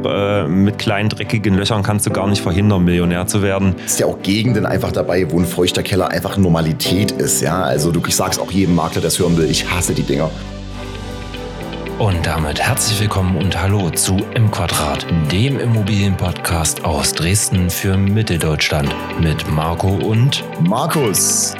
glaube, äh, mit kleinen dreckigen Löchern kannst du gar nicht verhindern, Millionär zu werden. Es ist ja auch Gegenden einfach dabei, wo ein feuchter Keller einfach Normalität ist. Ja, also du, ich sag's auch jedem Makler, der es hören will, ich hasse die Dinger. Und damit herzlich willkommen und hallo zu M Quadrat, dem Immobilienpodcast aus Dresden für Mitteldeutschland mit Marco und Markus.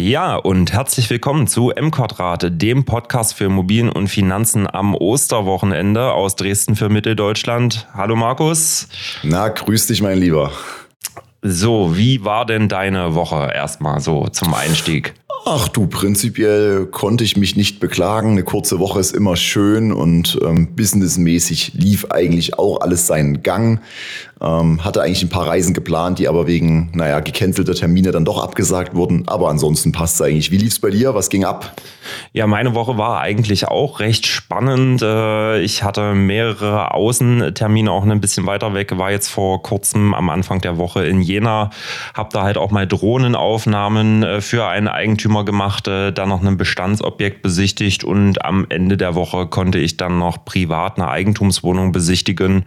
Ja, und herzlich willkommen zu M Quadrat, dem Podcast für Immobilien und Finanzen am Osterwochenende aus Dresden für Mitteldeutschland. Hallo Markus. Na, grüß dich, mein Lieber. So, wie war denn deine Woche erstmal so zum Einstieg? Ach du, prinzipiell konnte ich mich nicht beklagen. Eine kurze Woche ist immer schön und ähm, businessmäßig lief eigentlich auch alles seinen Gang. Ähm, hatte eigentlich ein paar Reisen geplant, die aber wegen, naja, gecancelter Termine dann doch abgesagt wurden. Aber ansonsten passt es eigentlich. Wie lief es bei dir? Was ging ab? Ja, meine Woche war eigentlich auch recht spannend. Äh, ich hatte mehrere Außentermine auch ein bisschen weiter weg. War jetzt vor kurzem am Anfang der Woche in Jena. Hab da halt auch mal Drohnenaufnahmen äh, für einen Eigentümer gemacht, äh, dann noch ein Bestandsobjekt besichtigt und am Ende der Woche konnte ich dann noch privat eine Eigentumswohnung besichtigen.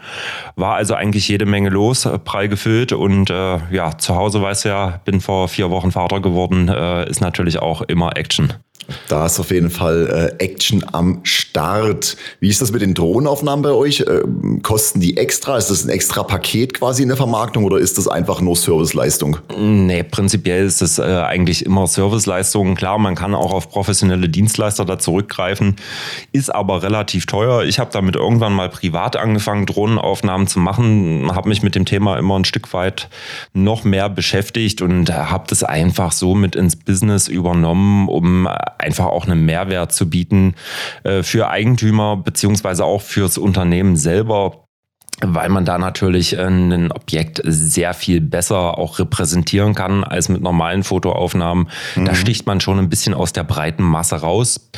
War also eigentlich jede Menge Menge los, äh, prall gefüllt und äh, ja, zu Hause weiß ja, bin vor vier Wochen Vater geworden, äh, ist natürlich auch immer Action. Da ist auf jeden Fall äh, Action am Start. Wie ist das mit den Drohnenaufnahmen bei euch? Ähm, kosten die extra? Ist das ein extra Paket quasi in der Vermarktung oder ist das einfach nur Serviceleistung? Nee, prinzipiell ist es äh, eigentlich immer Serviceleistung. Klar, man kann auch auf professionelle Dienstleister da zurückgreifen, ist aber relativ teuer. Ich habe damit irgendwann mal privat angefangen, Drohnenaufnahmen zu machen, habe mich mit dem Thema immer ein Stück weit noch mehr beschäftigt und habe das einfach so mit ins Business übernommen, um einfach auch einen Mehrwert zu bieten äh, für Eigentümer beziehungsweise auch fürs Unternehmen selber weil man da natürlich ein Objekt sehr viel besser auch repräsentieren kann als mit normalen Fotoaufnahmen. Mhm. Da sticht man schon ein bisschen aus der breiten Masse raus.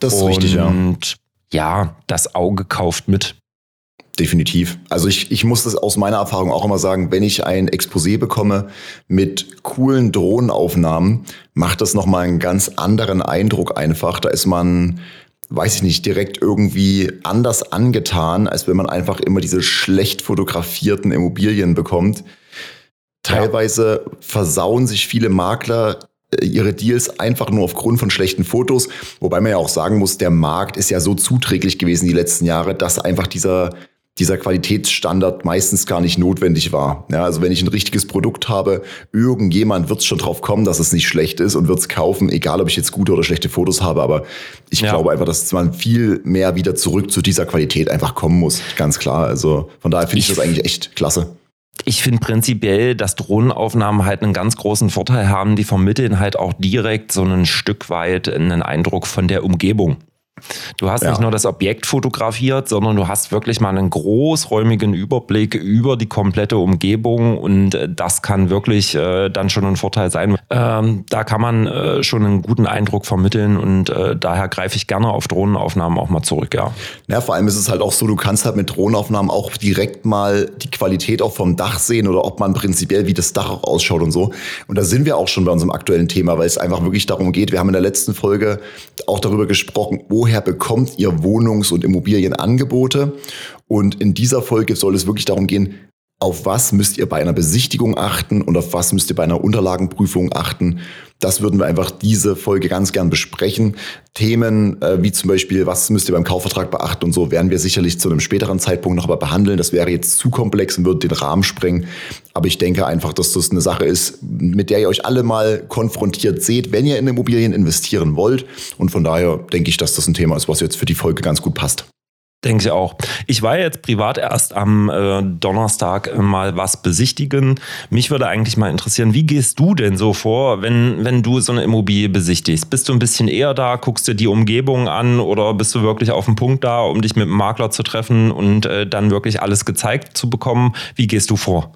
Das ist Und richtig, ja. Und ja, das Auge kauft mit. Definitiv. Also ich, ich muss das aus meiner Erfahrung auch immer sagen, wenn ich ein Exposé bekomme mit coolen Drohnenaufnahmen, macht das nochmal einen ganz anderen Eindruck einfach. Da ist man, weiß ich nicht, direkt irgendwie anders angetan, als wenn man einfach immer diese schlecht fotografierten Immobilien bekommt. Teilweise ja. versauen sich viele Makler äh, ihre Deals einfach nur aufgrund von schlechten Fotos. Wobei man ja auch sagen muss, der Markt ist ja so zuträglich gewesen die letzten Jahre, dass einfach dieser dieser Qualitätsstandard meistens gar nicht notwendig war. Ja, also wenn ich ein richtiges Produkt habe, irgendjemand wird schon drauf kommen, dass es nicht schlecht ist und wird es kaufen, egal ob ich jetzt gute oder schlechte Fotos habe. Aber ich ja. glaube einfach, dass man viel mehr wieder zurück zu dieser Qualität einfach kommen muss. Ganz klar. Also von daher finde ich, ich das eigentlich echt klasse. Ich finde prinzipiell, dass Drohnenaufnahmen halt einen ganz großen Vorteil haben. Die vermitteln halt auch direkt so ein Stück weit einen Eindruck von der Umgebung. Du hast ja. nicht nur das Objekt fotografiert, sondern du hast wirklich mal einen großräumigen Überblick über die komplette Umgebung und äh, das kann wirklich äh, dann schon ein Vorteil sein. Ähm, da kann man äh, schon einen guten Eindruck vermitteln und äh, daher greife ich gerne auf Drohnenaufnahmen auch mal zurück, ja. Ja, vor allem ist es halt auch so, du kannst halt mit Drohnenaufnahmen auch direkt mal die Qualität auch vom Dach sehen oder ob man prinzipiell, wie das Dach auch ausschaut und so. Und da sind wir auch schon bei unserem aktuellen Thema, weil es einfach wirklich darum geht, wir haben in der letzten Folge auch darüber gesprochen, woher woher bekommt ihr Wohnungs- und Immobilienangebote? Und in dieser Folge soll es wirklich darum gehen, auf was müsst ihr bei einer Besichtigung achten und auf was müsst ihr bei einer Unterlagenprüfung achten. Das würden wir einfach diese Folge ganz gern besprechen. Themen äh, wie zum Beispiel, was müsst ihr beim Kaufvertrag beachten und so, werden wir sicherlich zu einem späteren Zeitpunkt noch aber behandeln. Das wäre jetzt zu komplex und würde den Rahmen sprengen. Aber ich denke einfach, dass das eine Sache ist, mit der ihr euch alle mal konfrontiert seht, wenn ihr in Immobilien investieren wollt. Und von daher denke ich, dass das ein Thema ist, was jetzt für die Folge ganz gut passt. Denke ich auch. Ich war jetzt privat erst am äh, Donnerstag äh, mal was besichtigen. Mich würde eigentlich mal interessieren, wie gehst du denn so vor, wenn, wenn du so eine Immobilie besichtigst? Bist du ein bisschen eher da, guckst dir die Umgebung an oder bist du wirklich auf dem Punkt da, um dich mit dem Makler zu treffen und äh, dann wirklich alles gezeigt zu bekommen? Wie gehst du vor?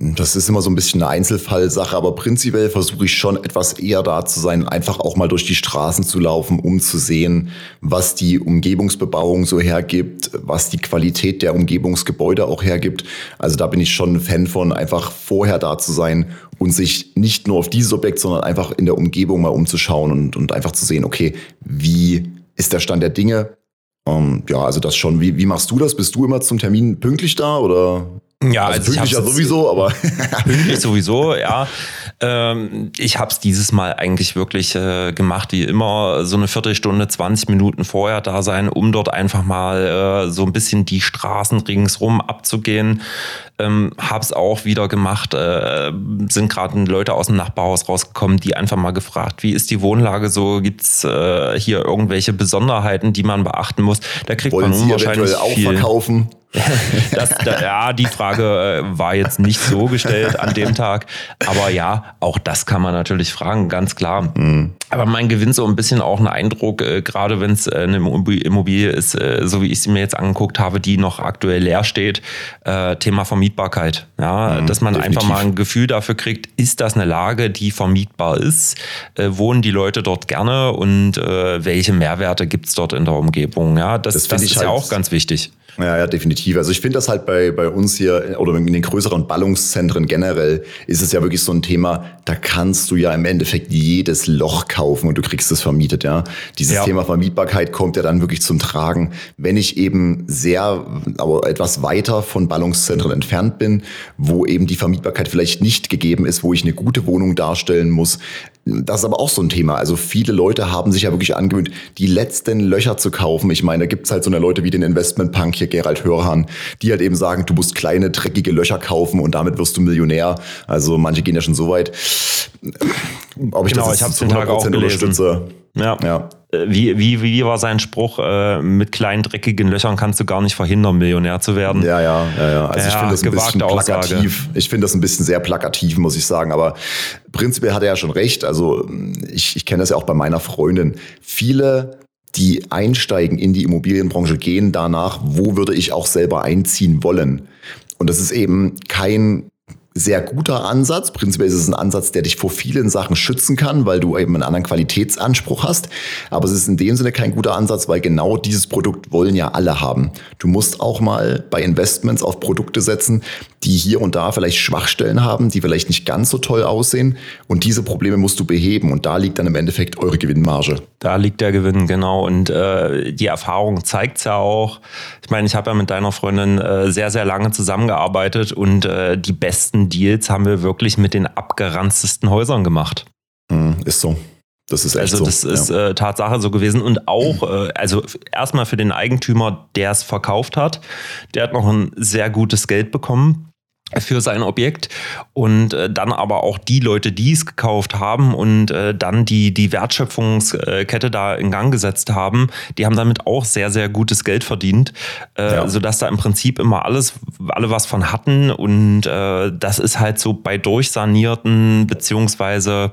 Das ist immer so ein bisschen eine Einzelfallsache, aber prinzipiell versuche ich schon etwas eher da zu sein, einfach auch mal durch die Straßen zu laufen, um zu sehen, was die Umgebungsbebauung so hergibt, was die Qualität der Umgebungsgebäude auch hergibt. Also da bin ich schon ein Fan von, einfach vorher da zu sein und sich nicht nur auf dieses Objekt, sondern einfach in der Umgebung mal umzuschauen und, und einfach zu sehen, okay, wie ist der Stand der Dinge? Ähm, ja, also das schon. Wie, wie machst du das? Bist du immer zum Termin pünktlich da oder? Ja, also, also pünktlich ja sowieso, aber pünktlich sowieso, ja. Ähm, ich habe es dieses Mal eigentlich wirklich äh, gemacht, wie immer, so eine Viertelstunde, 20 Minuten vorher da sein, um dort einfach mal äh, so ein bisschen die Straßen ringsrum abzugehen. Ähm, habe es auch wieder gemacht, äh, sind gerade Leute aus dem Nachbarhaus rausgekommen, die einfach mal gefragt, wie ist die Wohnlage so, gibt's äh, hier irgendwelche Besonderheiten, die man beachten muss? Da kriegt Wollen man unwahrscheinlich auch viel. verkaufen? das, da, ja, die Frage äh, war jetzt nicht so gestellt an dem Tag. Aber ja, auch das kann man natürlich fragen, ganz klar. Mhm. Aber man gewinnt so ein bisschen auch einen Eindruck, äh, gerade wenn es äh, eine Immobilie ist, äh, so wie ich sie mir jetzt angeguckt habe, die noch aktuell leer steht, äh, Thema Vermietbarkeit. Ja, mhm, dass man definitiv. einfach mal ein Gefühl dafür kriegt, ist das eine Lage, die vermietbar ist? Äh, wohnen die Leute dort gerne und welche Mehrwerte gibt's dort in der Umgebung? Ja, das, das, das ist halt ja auch ganz wichtig. Ja, ja, definitiv. Also ich finde das halt bei, bei uns hier oder in den größeren Ballungszentren generell ist es ja wirklich so ein Thema, da kannst du ja im Endeffekt jedes Loch kaufen und du kriegst es vermietet, ja. Dieses ja. Thema Vermietbarkeit kommt ja dann wirklich zum Tragen, wenn ich eben sehr, aber etwas weiter von Ballungszentren entfernt bin, wo eben die Vermietbarkeit vielleicht nicht gegeben ist, wo ich eine gute Wohnung darstellen muss, das ist aber auch so ein Thema. Also viele Leute haben sich ja wirklich angewöhnt, die letzten Löcher zu kaufen. Ich meine, da gibt's halt so eine Leute wie den Investmentpunk hier, Gerald Hörhan, die halt eben sagen, du musst kleine, dreckige Löcher kaufen und damit wirst du Millionär. Also manche gehen ja schon so weit. Ob ich genau, das ich hab's den Tag auch gelesen. unterstütze. Ja. ja. Wie, wie, wie war sein Spruch? Äh, mit kleinen, dreckigen Löchern kannst du gar nicht verhindern, Millionär zu werden. Ja, ja, ja. ja. Also ja, ich finde das ein bisschen plakativ. Aussage. Ich finde das ein bisschen sehr plakativ, muss ich sagen. Aber prinzipiell hat er ja schon recht. Also ich, ich kenne das ja auch bei meiner Freundin. Viele die einsteigen in die Immobilienbranche, gehen danach, wo würde ich auch selber einziehen wollen. Und das ist eben kein sehr guter Ansatz. Prinzipiell ist es ein Ansatz, der dich vor vielen Sachen schützen kann, weil du eben einen anderen Qualitätsanspruch hast. Aber es ist in dem Sinne kein guter Ansatz, weil genau dieses Produkt wollen ja alle haben. Du musst auch mal bei Investments auf Produkte setzen, die hier und da vielleicht Schwachstellen haben, die vielleicht nicht ganz so toll aussehen. Und diese Probleme musst du beheben. Und da liegt dann im Endeffekt eure Gewinnmarge. Da liegt der Gewinn, genau. Und äh, die Erfahrung zeigt's ja auch. Ich meine, ich habe ja mit deiner Freundin äh, sehr, sehr lange zusammengearbeitet und äh, die besten Deals haben wir wirklich mit den abgeranztesten Häusern gemacht. Mm, ist so. Das ist echt also das so. ist ja. äh, Tatsache so gewesen und auch, äh, also erstmal für den Eigentümer, der es verkauft hat, der hat noch ein sehr gutes Geld bekommen für sein Objekt und äh, dann aber auch die Leute, die es gekauft haben und äh, dann die, die Wertschöpfungskette da in Gang gesetzt haben, die haben damit auch sehr, sehr gutes Geld verdient, äh, ja. sodass da im Prinzip immer alles, alle was von hatten und äh, das ist halt so bei durchsanierten beziehungsweise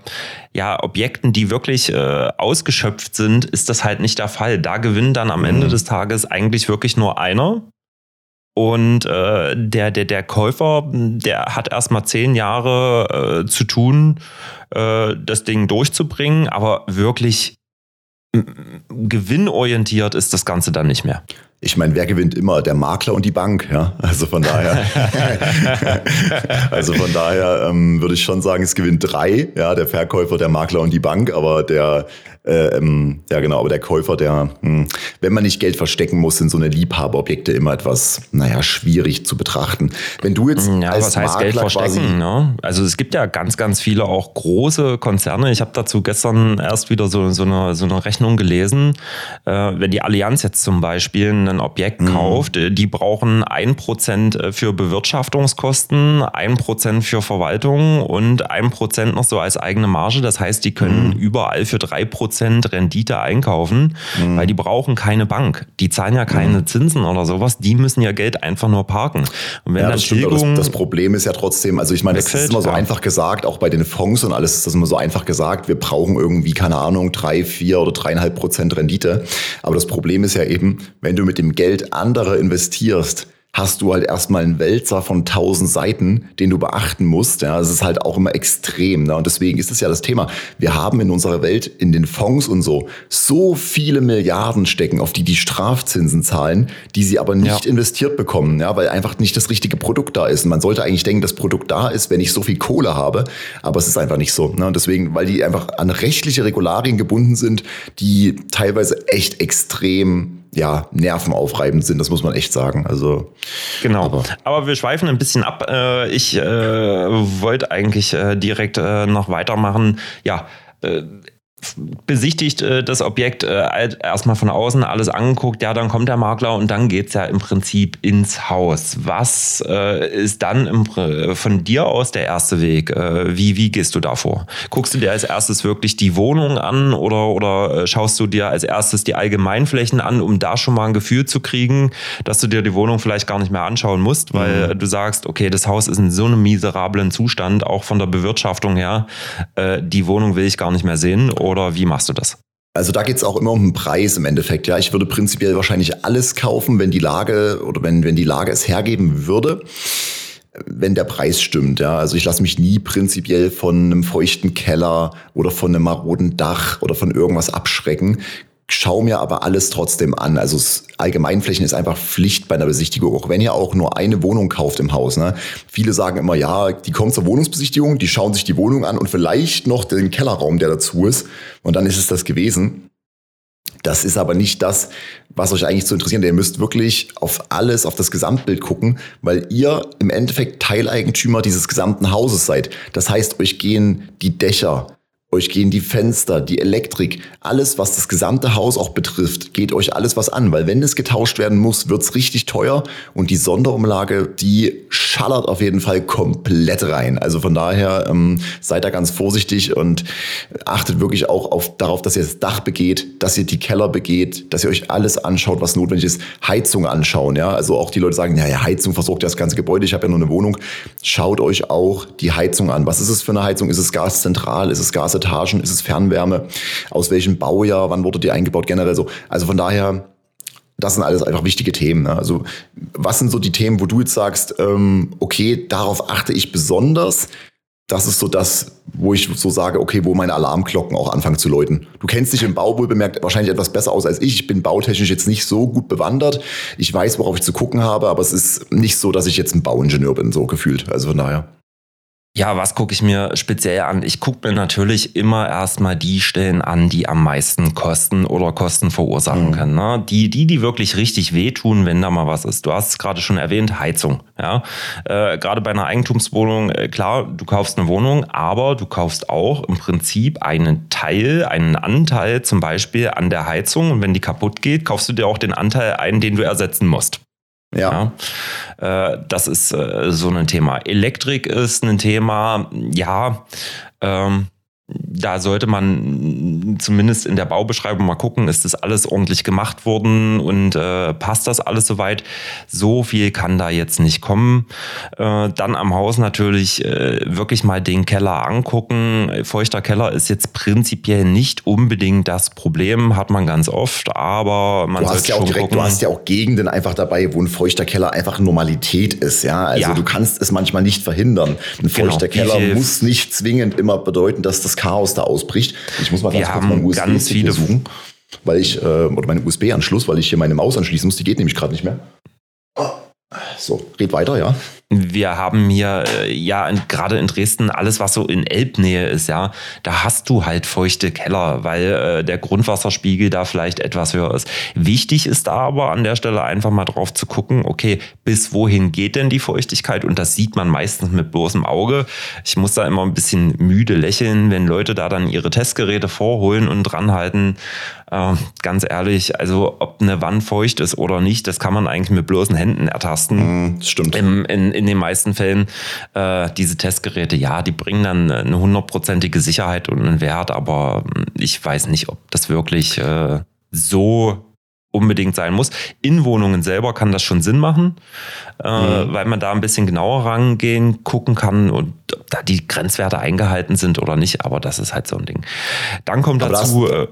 ja, Objekten, die wirklich äh, ausgeschöpft sind, ist das halt nicht der Fall. Da gewinnt dann am Ende mhm. des Tages eigentlich wirklich nur einer und äh, der, der, der Käufer, der hat erstmal zehn Jahre äh, zu tun, äh, das Ding durchzubringen, aber wirklich gewinnorientiert ist das Ganze dann nicht mehr. Ich meine, wer gewinnt immer? Der Makler und die Bank, ja. Also von daher, also von daher ähm, würde ich schon sagen, es gewinnt drei, ja, der Verkäufer, der Makler und die Bank, aber der äh, ähm, ja, genau, aber der Käufer, der, mh, hm, wenn man nicht Geld verstecken muss, sind so eine Liebhaberobjekte immer etwas, naja, schwierig zu betrachten. Wenn du jetzt ja, als was heißt Makler Geld verstecken? Ne? Also es gibt ja ganz, ganz viele auch große Konzerne. Ich habe dazu gestern erst wieder so, so, eine, so eine Rechnung gelesen. Äh, wenn die Allianz jetzt zum Beispiel ein Objekt mhm. kauft, äh, die brauchen ein Prozent äh, für Bewirtschaftungskosten, ein Prozent für Verwaltung und ein Prozent noch so als eigene Marge. Das heißt, die können mhm. überall für drei Prozent Rendite einkaufen, mhm. weil die brauchen keine Bank. Die zahlen ja keine mhm. Zinsen oder sowas. Die müssen ja Geld einfach nur parken. Und wenn ja, das, stimmt, das, das, Problem ist ja trotzdem, also ich meine, das ist immer so ja. einfach gesagt, auch bei den Fonds und alles ist das immer so einfach gesagt. Wir brauchen irgendwie, keine Ahnung, drei, vier oder dreieinhalb Prozent Rendite. Aber das Problem ist ja eben, wenn du mit dem Geld anderer investierst, hast du halt erstmal einen Wälzer von tausend Seiten, den du beachten musst. Ja, es ist halt auch immer extrem. Ne? Und deswegen ist es ja das Thema. Wir haben in unserer Welt in den Fonds und so so viele Milliarden stecken, auf die die Strafzinsen zahlen, die sie aber nicht ja. investiert bekommen, ja, weil einfach nicht das richtige Produkt da ist. Und man sollte eigentlich denken, das Produkt da ist, wenn ich so viel Kohle habe, aber es ist einfach nicht so. Ne? Und deswegen, weil die einfach an rechtliche Regularien gebunden sind, die teilweise echt extrem ja, nervenaufreibend sind, das muss man echt sagen. Also genau. Aber, aber wir schweifen ein bisschen ab. Äh, ich äh, wollte eigentlich äh, direkt äh, noch weitermachen. Ja, äh, besichtigt äh, das Objekt äh, erstmal von außen, alles angeguckt, ja, dann kommt der Makler und dann geht es ja im Prinzip ins Haus. Was äh, ist dann im, von dir aus der erste Weg? Äh, wie, wie gehst du da vor? Guckst du dir als erstes wirklich die Wohnung an oder, oder äh, schaust du dir als erstes die Allgemeinflächen an, um da schon mal ein Gefühl zu kriegen, dass du dir die Wohnung vielleicht gar nicht mehr anschauen musst, weil mhm. du sagst, okay, das Haus ist in so einem miserablen Zustand, auch von der Bewirtschaftung her, äh, die Wohnung will ich gar nicht mehr sehen oder wie machst du das? Also da geht es auch immer um den Preis im Endeffekt. Ja, ich würde prinzipiell wahrscheinlich alles kaufen, wenn die Lage oder wenn, wenn die Lage es hergeben würde wenn der Preis stimmt. Ja, also ich lasse mich nie prinzipiell von einem feuchten Keller oder von einem maroden Dach oder von irgendwas abschrecken schau mir aber alles trotzdem an. Also Allgemeinflächen ist einfach Pflicht bei einer Besichtigung, auch wenn ihr auch nur eine Wohnung kauft im Haus. Ne? Viele sagen immer, ja, die kommen zur Wohnungsbesichtigung, die schauen sich die Wohnung an und vielleicht noch den Kellerraum, der dazu ist. Und dann ist es das gewesen. Das ist aber nicht das, was euch eigentlich zu interessieren. Ihr müsst wirklich auf alles, auf das Gesamtbild gucken, weil ihr im Endeffekt Teileigentümer dieses gesamten Hauses seid. Das heißt, euch gehen die Dächer, euch gehen die Fenster, die Elektrik, alles, was das gesamte Haus auch betrifft, geht euch alles was an. Weil wenn es getauscht werden muss, wird's richtig teuer und die Sonderumlage, die schallert auf jeden Fall komplett rein. Also von daher ähm, seid da ganz vorsichtig und achtet wirklich auch auf, darauf, dass ihr das Dach begeht, dass ihr die Keller begeht, dass ihr euch alles anschaut, was notwendig ist. Heizung anschauen, ja. Also auch die Leute sagen, ja, ja, Heizung versorgt ja das ganze Gebäude, ich habe ja nur eine Wohnung. Schaut euch auch die Heizung an. Was ist es für eine Heizung? Ist es gaszentral? Ist es Gas Etagen? Ist es Fernwärme? Aus welchem Baujahr? Wann wurde die eingebaut? Generell so. Also von daher, das sind alles einfach wichtige Themen. Ne? Also was sind so die Themen, wo du jetzt sagst, ähm, okay, darauf achte ich besonders? Das ist so das, wo ich so sage, okay, wo meine Alarmglocken auch anfangen zu läuten. Du kennst dich im Bau wohl bemerkt wahrscheinlich etwas besser aus als ich. Ich bin bautechnisch jetzt nicht so gut bewandert. Ich weiß, worauf ich zu gucken habe, aber es ist nicht so, dass ich jetzt ein Bauingenieur bin, so gefühlt. Also von daher. Ja, was gucke ich mir speziell an? Ich gucke mir natürlich immer erstmal die Stellen an, die am meisten kosten oder Kosten verursachen mhm. können. Ne? Die, die, die wirklich richtig wehtun, wenn da mal was ist. Du hast es gerade schon erwähnt, Heizung. Ja? Äh, gerade bei einer Eigentumswohnung, äh, klar, du kaufst eine Wohnung, aber du kaufst auch im Prinzip einen Teil, einen Anteil zum Beispiel an der Heizung. Und wenn die kaputt geht, kaufst du dir auch den Anteil ein, den du ersetzen musst. Ja. ja. Äh, das ist äh, so ein Thema. Elektrik ist ein Thema, ja. Ähm, da sollte man zumindest in der Baubeschreibung mal gucken, ist das alles ordentlich gemacht worden und äh, passt das alles soweit? So viel kann da jetzt nicht kommen. Äh, dann am Haus natürlich äh, wirklich mal den Keller angucken. Feuchter Keller ist jetzt prinzipiell nicht unbedingt das Problem, hat man ganz oft, aber man du hast ja auch direkt, gucken. du hast ja auch Gegenden einfach dabei, wo ein feuchter Keller einfach Normalität ist, ja. Also ja. du kannst es manchmal nicht verhindern. Ein genau. feuchter genau. Keller muss nicht zwingend immer bedeuten, dass das Chaos da ausbricht. Ich muss mal ganz Wir kurz meinen USB-Stick suchen, weil ich, äh, oder meinen USB-Anschluss, weil ich hier meine Maus anschließen muss. Die geht nämlich gerade nicht mehr. So, red weiter, ja. Wir haben hier äh, ja gerade in Dresden alles, was so in Elbnähe ist, ja, da hast du halt feuchte Keller, weil äh, der Grundwasserspiegel da vielleicht etwas höher ist. Wichtig ist aber an der Stelle einfach mal drauf zu gucken, okay, bis wohin geht denn die Feuchtigkeit? Und das sieht man meistens mit bloßem Auge. Ich muss da immer ein bisschen müde lächeln, wenn Leute da dann ihre Testgeräte vorholen und dranhalten. Äh, ganz ehrlich, also ob eine Wand feucht ist oder nicht, das kann man eigentlich mit bloßen Händen ertasten. Mm, stimmt. Im, in, in den meisten Fällen äh, diese Testgeräte, ja, die bringen dann eine hundertprozentige Sicherheit und einen Wert, aber hm, ich weiß nicht, ob das wirklich äh, so unbedingt sein muss. In Wohnungen selber kann das schon Sinn machen, äh, mhm. weil man da ein bisschen genauer rangehen, gucken kann und ob da die Grenzwerte eingehalten sind oder nicht, aber das ist halt so ein Ding. Dann kommt aber dazu, das, äh,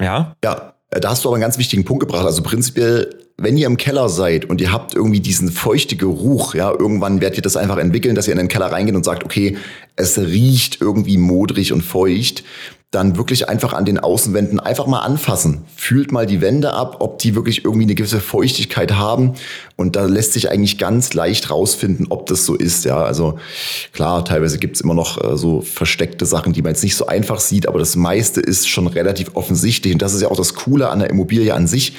ja? Ja, da hast du aber einen ganz wichtigen Punkt gebracht. Also prinzipiell wenn ihr im Keller seid und ihr habt irgendwie diesen feuchte Geruch, ja, irgendwann werdet ihr das einfach entwickeln, dass ihr in den Keller reingeht und sagt, okay, es riecht irgendwie modrig und feucht dann wirklich einfach an den Außenwänden einfach mal anfassen. Fühlt mal die Wände ab, ob die wirklich irgendwie eine gewisse Feuchtigkeit haben. Und da lässt sich eigentlich ganz leicht rausfinden, ob das so ist. Ja, also klar, teilweise gibt's immer noch äh, so versteckte Sachen, die man jetzt nicht so einfach sieht, aber das meiste ist schon relativ offensichtlich. Und das ist ja auch das Coole an der Immobilie an sich.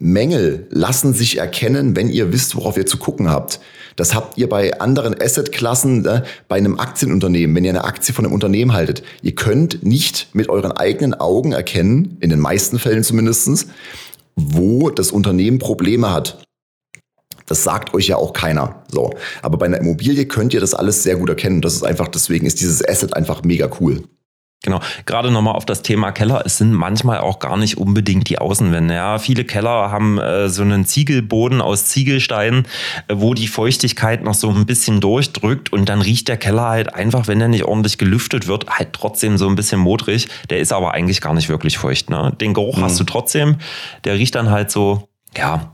Mängel lassen sich erkennen, wenn ihr wisst, worauf ihr zu gucken habt. Das habt ihr bei anderen Assetklassen, äh, bei einem Aktienunternehmen, wenn ihr eine Aktie von einem Unternehmen haltet. Ihr könnt nicht mit euren eigenen Augen erkennen, in den meisten Fällen zumindestens, wo das Unternehmen Probleme hat. Das sagt euch ja auch keiner. So. Aber bei einer Immobilie könnt ihr das alles sehr gut erkennen. Das ist einfach, deswegen ist dieses Asset einfach mega cool. Genau, gerade nochmal auf das Thema Keller. Es sind manchmal auch gar nicht unbedingt die Außenwände. Ja, viele Keller haben äh, so einen Ziegelboden aus Ziegelsteinen, äh, wo die Feuchtigkeit noch so ein bisschen durchdrückt und dann riecht der Keller halt einfach, wenn der nicht ordentlich gelüftet wird, halt trotzdem so ein bisschen modrig. Der ist aber eigentlich gar nicht wirklich feucht. Ne? Den Geruch mhm. hast du trotzdem. Der riecht dann halt so, ja,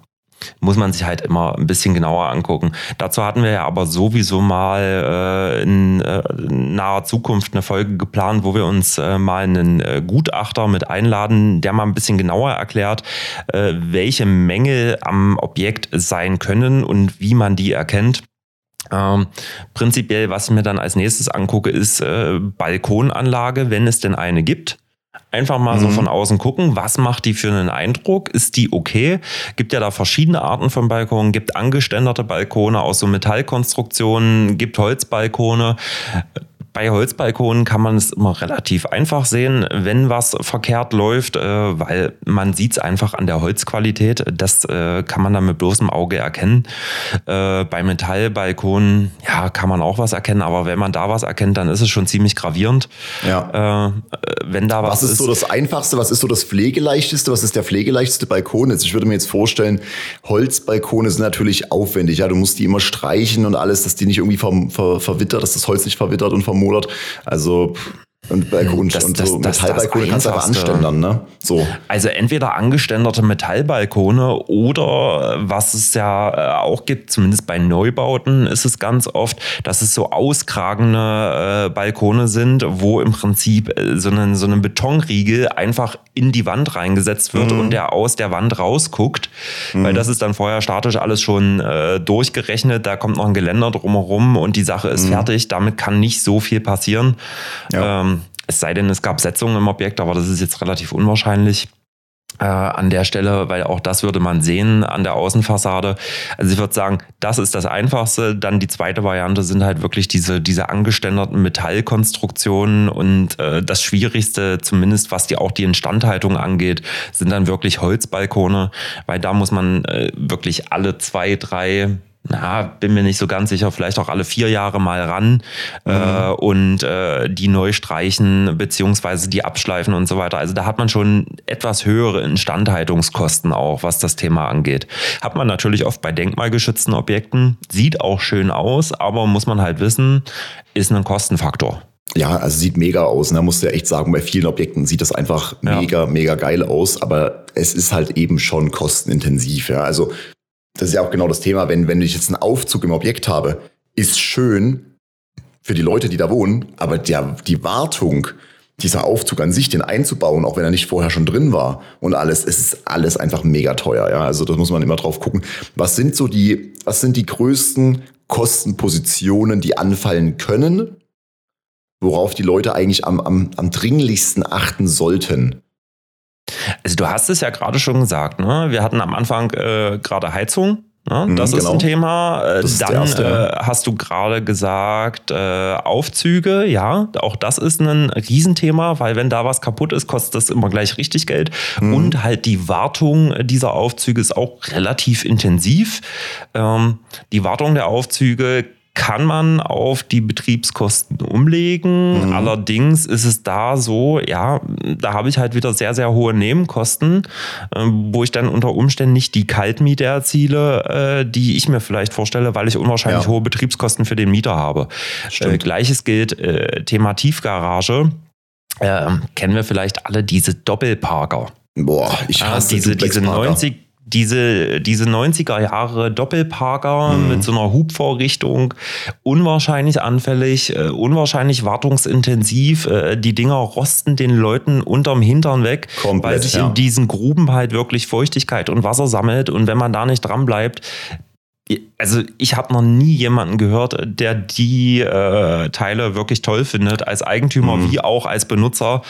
muss man sich halt immer ein bisschen genauer angucken. Dazu hatten wir ja aber sowieso mal äh, in äh, naher Zukunft eine Folge geplant, wo wir uns äh, mal einen äh, Gutachter mit einladen, der mal ein bisschen genauer erklärt, äh, welche Mängel am Objekt sein können und wie man die erkennt. Ähm, prinzipiell, was ich mir dann als nächstes angucke, ist äh, Balkonanlage, wenn es denn eine gibt. Einfach mal mhm. so von außen gucken, was macht die für einen Eindruck? Ist die okay? Gibt ja da verschiedene Arten von Balkonen, gibt angeständerte Balkone aus so Metallkonstruktionen, gibt Holzbalkone bei Holzbalkonen kann man es immer relativ einfach sehen, wenn was verkehrt läuft, äh, weil man sieht es einfach an der Holzqualität. Das äh, kann man dann mit bloßem Auge erkennen. Äh, bei Metallbalkonen, ja, kann man auch was erkennen, aber wenn man da was erkennt, dann ist es schon ziemlich gravierend. Ja. Wenn da was, was ist, ist so das Einfachste, was ist so das Pflegeleichteste, was ist der pflegeleichteste Balkon? Jetzt, ich würde mir jetzt vorstellen, Holzbalkone sind natürlich aufwendig. Ja, du musst die immer streichen und alles, dass die nicht irgendwie ver, ver, verwittert, dass das Holz nicht verwittert und vermodert Monat. Also und, Balkon, das, und so das, Metallbalkone kannst du einfach anständern, ne? So. Also entweder angeständerte Metallbalkone oder was es ja äh, auch gibt, zumindest bei Neubauten ist es ganz oft, dass es so auskragende äh, Balkone sind, wo im Prinzip äh, so ein so eine Betonriegel einfach in die Wand reingesetzt wird mhm. und der aus der Wand rausguckt. Mhm. Weil das ist dann vorher statisch alles schon äh, durchgerechnet. Da kommt noch ein Geländer drumherum und die Sache ist mhm. fertig. Damit kann nicht so viel passieren. Ja. Ähm, es sei denn, es gab Setzungen im Objekt, aber das ist jetzt relativ unwahrscheinlich äh, an der Stelle, weil auch das würde man sehen an der Außenfassade. Also ich würde sagen, das ist das Einfachste. Dann die zweite Variante sind halt wirklich diese, diese angeständerten Metallkonstruktionen und äh, das Schwierigste, zumindest was die auch die Instandhaltung angeht, sind dann wirklich Holzbalkone, weil da muss man äh, wirklich alle zwei, drei na, bin mir nicht so ganz sicher, vielleicht auch alle vier Jahre mal ran mhm. äh, und äh, die neu streichen, beziehungsweise die abschleifen und so weiter. Also da hat man schon etwas höhere Instandhaltungskosten auch, was das Thema angeht. Hat man natürlich oft bei denkmalgeschützten Objekten, sieht auch schön aus, aber muss man halt wissen, ist ein Kostenfaktor. Ja, also sieht mega aus. Da ne? musst du ja echt sagen, bei vielen Objekten sieht das einfach ja. mega, mega geil aus, aber es ist halt eben schon kostenintensiv. Ja. Also das ist ja auch genau das Thema, wenn, wenn ich jetzt einen Aufzug im Objekt habe, ist schön für die Leute, die da wohnen, aber der, die Wartung, dieser Aufzug an sich, den einzubauen, auch wenn er nicht vorher schon drin war und alles, es ist alles einfach mega teuer. Ja, also das muss man immer drauf gucken. Was sind so die, was sind die größten Kostenpositionen, die anfallen können, worauf die Leute eigentlich am, am, am dringlichsten achten sollten? Also du hast es ja gerade schon gesagt, ne? Wir hatten am Anfang äh, gerade Heizung. Ne? Mhm, das mhm, ist genau. ein Thema. Äh, Dann erste, äh, hast du gerade gesagt, äh, Aufzüge, ja, auch das ist ein Riesenthema, weil wenn da was kaputt ist, kostet das immer gleich richtig Geld. Mhm. Und halt die Wartung dieser Aufzüge ist auch relativ intensiv. Ähm, die Wartung der Aufzüge kann man auf die Betriebskosten umlegen. Mhm. Allerdings ist es da so, ja, da habe ich halt wieder sehr, sehr hohe Nebenkosten, äh, wo ich dann unter Umständen nicht die Kaltmiete erziele, äh, die ich mir vielleicht vorstelle, weil ich unwahrscheinlich ja. hohe Betriebskosten für den Mieter habe. Äh, Gleiches gilt äh, Thema Tiefgarage. Ähm, kennen wir vielleicht alle diese Doppelparker. Boah, ich hasse diese, diese 90 diese, diese 90er Jahre Doppelparker mhm. mit so einer Hubvorrichtung, unwahrscheinlich anfällig, äh, unwahrscheinlich wartungsintensiv. Äh, die Dinger rosten den Leuten unterm Hintern weg, Komplett, weil sich ja. in diesen Gruben halt wirklich Feuchtigkeit und Wasser sammelt. Und wenn man da nicht dran bleibt, also ich habe noch nie jemanden gehört, der die äh, Teile wirklich toll findet, als Eigentümer mhm. wie auch als Benutzer.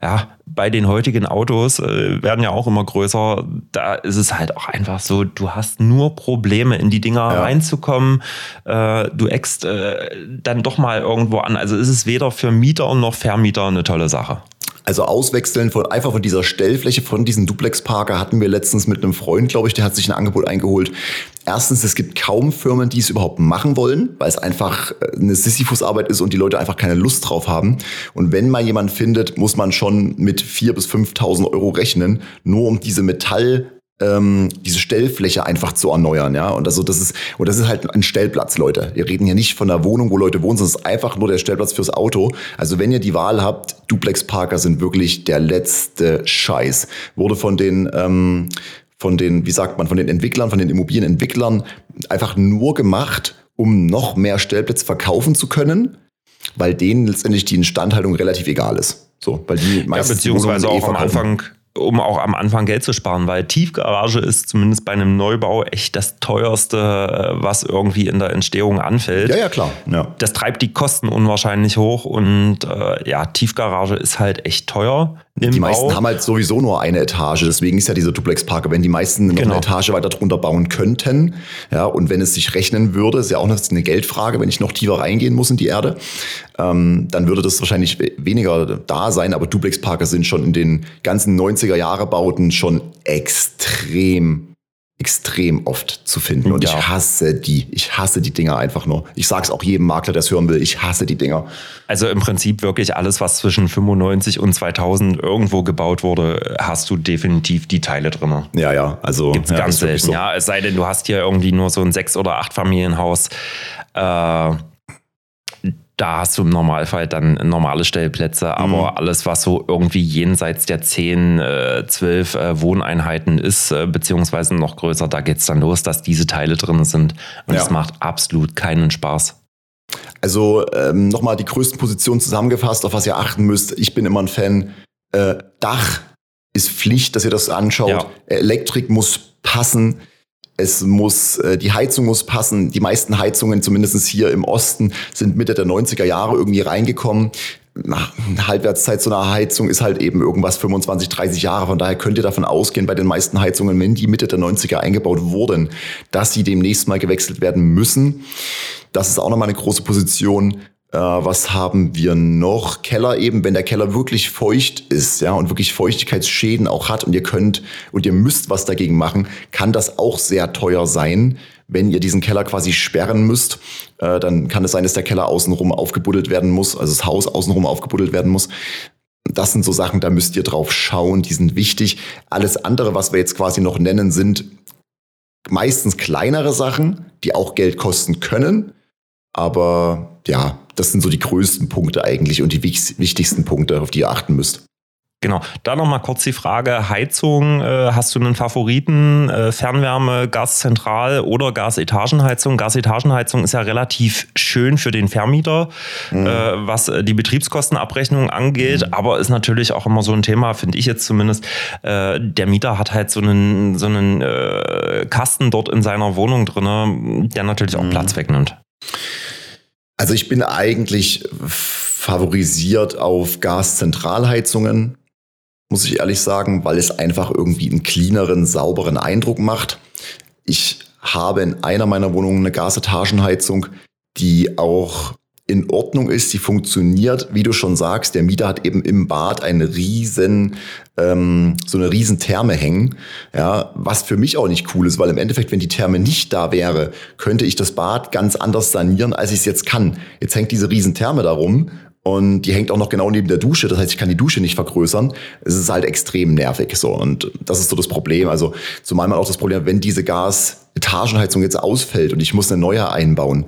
Ja, bei den heutigen Autos äh, werden ja auch immer größer. Da ist es halt auch einfach so, du hast nur Probleme, in die Dinger ja. reinzukommen. Äh, du eckst äh, dann doch mal irgendwo an. Also ist es weder für Mieter noch Vermieter eine tolle Sache. Also auswechseln von einfach von dieser Stellfläche von diesem Duplex Parker hatten wir letztens mit einem Freund, glaube ich, der hat sich ein Angebot eingeholt. Erstens, es gibt kaum Firmen, die es überhaupt machen wollen, weil es einfach äh, eine Sisyphus-Arbeit ist und die Leute einfach keine Lust drauf haben. Und wenn man jemanden findet, muss man schon mit 4.000 bis 5.000 Euro rechnen, nur um diese Metall ähm, diese Stellfläche einfach zu erneuern, ja. Und also das ist, und das ist halt ein Stellplatz, Leute. Wir reden hier nicht von der Wohnung, wo Leute wohnen, sondern es ist einfach nur der Stellplatz fürs Auto. Also wenn ihr die Wahl habt, Duplex Parker sind wirklich der letzte Scheiß. Wurde von den ähm, von den, wie sagt man, von den Entwicklern, von den Immobilienentwicklern einfach nur gemacht, um noch mehr Stellplätze verkaufen zu können, weil denen letztendlich die Instandhaltung relativ egal ist. So, weil die meistens ja, beziehungsweise auch am Anfang um auch am Anfang Geld zu sparen, weil Tiefgarage ist zumindest bei einem Neubau echt das teuerste, äh, was irgendwie in der Entstehung anfällt. Ja, ja, klar. Ja. Das treibt die Kosten unwahrscheinlich hoch und äh, ja, Tiefgarage ist halt echt teuer. die Bau. meisten haben halt sowieso nur eine Etage, deswegen ist ja dieser Duplex-Parker. Wenn die meisten noch genau. eine Etage weiter drunter bauen könnten, ja, und wenn es sich rechnen würde, ist ja auch noch eine Geldfrage, wenn ich noch tiefer reingehen muss in die Erde, ähm, dann würde das wahrscheinlich weniger da sein, aber Duplex-Parker sind schon in den ganzen 90er Jahre Bauten schon extrem extrem oft zu finden und ja. ich hasse die. Ich hasse die Dinger einfach nur. Ich sag's auch jedem Makler, der es hören will. Ich hasse die Dinger. Also im Prinzip wirklich alles, was zwischen 95 und 2000 irgendwo gebaut wurde, hast du definitiv die Teile drin. Ja, ja. Also gibt's ja, ganz selten. So. Ja, es sei denn, du hast hier irgendwie nur so ein sechs oder acht Familienhaus. Äh, da hast du im Normalfall dann normale Stellplätze, aber mhm. alles, was so irgendwie jenseits der 10, äh, 12 äh, Wohneinheiten ist, äh, beziehungsweise noch größer, da geht's dann los, dass diese Teile drin sind. Und es ja. macht absolut keinen Spaß. Also ähm, nochmal die größten Positionen zusammengefasst, auf was ihr achten müsst. Ich bin immer ein Fan. Äh, Dach ist Pflicht, dass ihr das anschaut. Ja. Elektrik muss passen. Es muss, äh, die Heizung muss passen. Die meisten Heizungen, zumindest hier im Osten, sind Mitte der 90er Jahre irgendwie reingekommen. Eine Halbwertszeit so einer Heizung ist halt eben irgendwas 25, 30 Jahre. Von daher könnt ihr davon ausgehen, bei den meisten Heizungen, wenn die Mitte der 90er eingebaut wurden, dass sie demnächst mal gewechselt werden müssen. Das ist auch nochmal eine große Position. Äh, was haben wir noch? Keller eben, wenn der Keller wirklich feucht ist, ja, und wirklich Feuchtigkeitsschäden auch hat und ihr könnt und ihr müsst was dagegen machen, kann das auch sehr teuer sein. Wenn ihr diesen Keller quasi sperren müsst, äh, dann kann es sein, dass der Keller außenrum aufgebuddelt werden muss, also das Haus außenrum aufgebuddelt werden muss. Das sind so Sachen, da müsst ihr drauf schauen, die sind wichtig. Alles andere, was wir jetzt quasi noch nennen, sind meistens kleinere Sachen, die auch Geld kosten können. Aber ja, das sind so die größten Punkte eigentlich und die wichtigsten Punkte, auf die ihr achten müsst. Genau, da nochmal kurz die Frage, Heizung, äh, hast du einen Favoriten, äh, Fernwärme, Gaszentral oder Gasetagenheizung? Gasetagenheizung ist ja relativ schön für den Vermieter, mhm. äh, was die Betriebskostenabrechnung angeht, mhm. aber ist natürlich auch immer so ein Thema, finde ich jetzt zumindest, der Mieter hat halt so einen, so einen Kasten dort in seiner Wohnung drin, der natürlich auch mhm. Platz wegnimmt. Also ich bin eigentlich favorisiert auf Gaszentralheizungen, muss ich ehrlich sagen, weil es einfach irgendwie einen cleaneren, sauberen Eindruck macht. Ich habe in einer meiner Wohnungen eine Gasetagenheizung, die auch in Ordnung ist, die funktioniert, wie du schon sagst, der Mieter hat eben im Bad eine riesen, ähm, so eine riesen Therme hängen, ja, was für mich auch nicht cool ist, weil im Endeffekt, wenn die Therme nicht da wäre, könnte ich das Bad ganz anders sanieren, als ich es jetzt kann. Jetzt hängt diese riesen Therme darum und die hängt auch noch genau neben der Dusche. Das heißt, ich kann die Dusche nicht vergrößern. Es ist halt extrem nervig so. Und das ist so das Problem. Also zumal man auch das Problem hat, wenn diese Gas Etagenheizung jetzt ausfällt und ich muss eine neue einbauen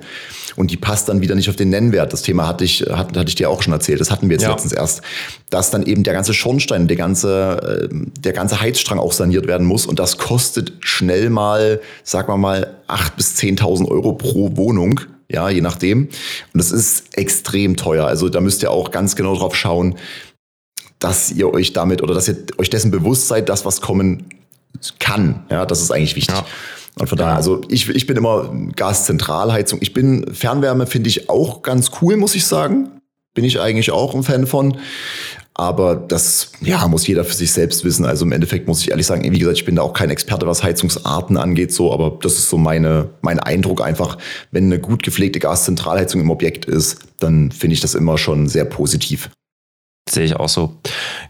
und die passt dann wieder nicht auf den Nennwert. Das Thema hatte ich, hatte, hatte ich dir auch schon erzählt. Das hatten wir jetzt ja. letztens erst, dass dann eben der ganze Schornstein, der ganze, äh, der ganze Heizstrang auch saniert werden muss und das kostet schnell mal, sag mal mal, acht bis zehntausend Euro pro Wohnung. Ja, je nachdem. Und das ist extrem teuer. Also da müsst ihr auch ganz genau drauf schauen, dass ihr euch damit oder dass ihr euch dessen bewusst seid, dass was kommen kann. Ja, das ist eigentlich wichtig. Ja. Und von daher, also ich, ich bin immer Gaszentralheizung. Ich bin Fernwärme, finde ich auch ganz cool, muss ich sagen. Bin ich eigentlich auch ein Fan von. Aber das, ja, muss jeder für sich selbst wissen. Also im Endeffekt muss ich ehrlich sagen, wie gesagt, ich bin da auch kein Experte, was Heizungsarten angeht, so, aber das ist so meine, mein Eindruck einfach. Wenn eine gut gepflegte Gaszentralheizung im Objekt ist, dann finde ich das immer schon sehr positiv. Sehe ich auch so.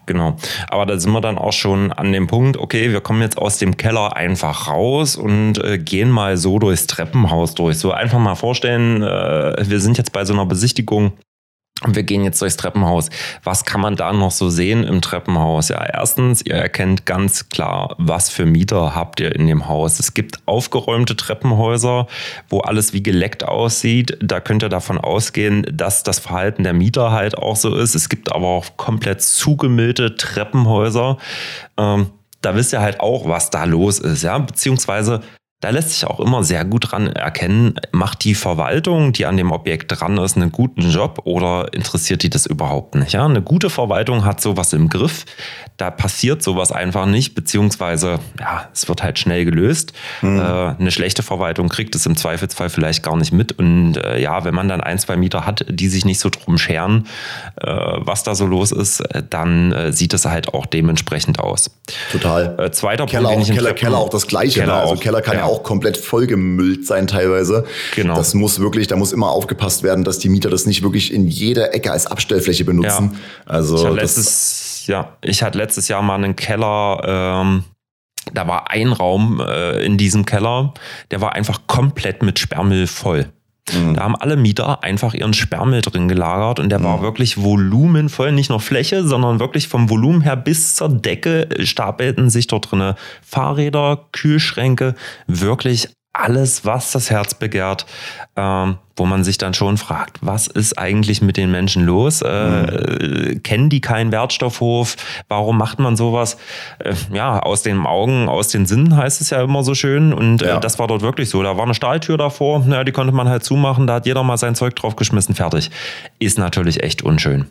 Genau. Aber da sind wir dann auch schon an dem Punkt, okay, wir kommen jetzt aus dem Keller einfach raus und äh, gehen mal so durchs Treppenhaus durch. So einfach mal vorstellen, äh, wir sind jetzt bei so einer Besichtigung und wir gehen jetzt durchs Treppenhaus. Was kann man da noch so sehen im Treppenhaus? Ja, erstens, ihr erkennt ganz klar, was für Mieter habt ihr in dem Haus. Es gibt aufgeräumte Treppenhäuser, wo alles wie geleckt aussieht. Da könnt ihr davon ausgehen, dass das Verhalten der Mieter halt auch so ist. Es gibt aber auch komplett zugemüllte Treppenhäuser. Ähm, da wisst ihr halt auch, was da los ist, ja, beziehungsweise da lässt sich auch immer sehr gut dran erkennen, macht die Verwaltung, die an dem Objekt dran ist, einen guten Job oder interessiert die das überhaupt nicht? Ja, eine gute Verwaltung hat sowas im Griff. Da passiert sowas einfach nicht, beziehungsweise ja, es wird halt schnell gelöst. Mhm. Äh, eine schlechte Verwaltung kriegt es im Zweifelsfall vielleicht gar nicht mit. Und äh, ja, wenn man dann ein, zwei Mieter hat, die sich nicht so drum scheren, äh, was da so los ist, dann äh, sieht es halt auch dementsprechend aus. Total. Äh, zweiter Keller Punkt, auch, Keller, Keller auch das Gleiche. Keller ne? Also auch. Keller kann ja auch komplett vollgemüllt sein teilweise. Genau. Das muss wirklich, da muss immer aufgepasst werden, dass die Mieter das nicht wirklich in jeder Ecke als Abstellfläche benutzen. Ja. Also ich hatte letztes, ja, ich hatte letztes Jahr mal einen Keller, ähm, da war ein Raum äh, in diesem Keller, der war einfach komplett mit Sperrmüll voll. Mhm. Da haben alle Mieter einfach ihren Sperrmüll drin gelagert und der mhm. war wirklich volumenvoll, nicht nur Fläche, sondern wirklich vom Volumen her bis zur Decke stapelten sich dort drinne Fahrräder, Kühlschränke, wirklich alles, was das Herz begehrt, ähm, wo man sich dann schon fragt, was ist eigentlich mit den Menschen los? Äh, mhm. Kennen die keinen Wertstoffhof? Warum macht man sowas? Äh, ja, aus den Augen, aus den Sinnen heißt es ja immer so schön. Und äh, ja. das war dort wirklich so. Da war eine Stahltür davor, ja, die konnte man halt zumachen, da hat jeder mal sein Zeug draufgeschmissen, fertig. Ist natürlich echt unschön.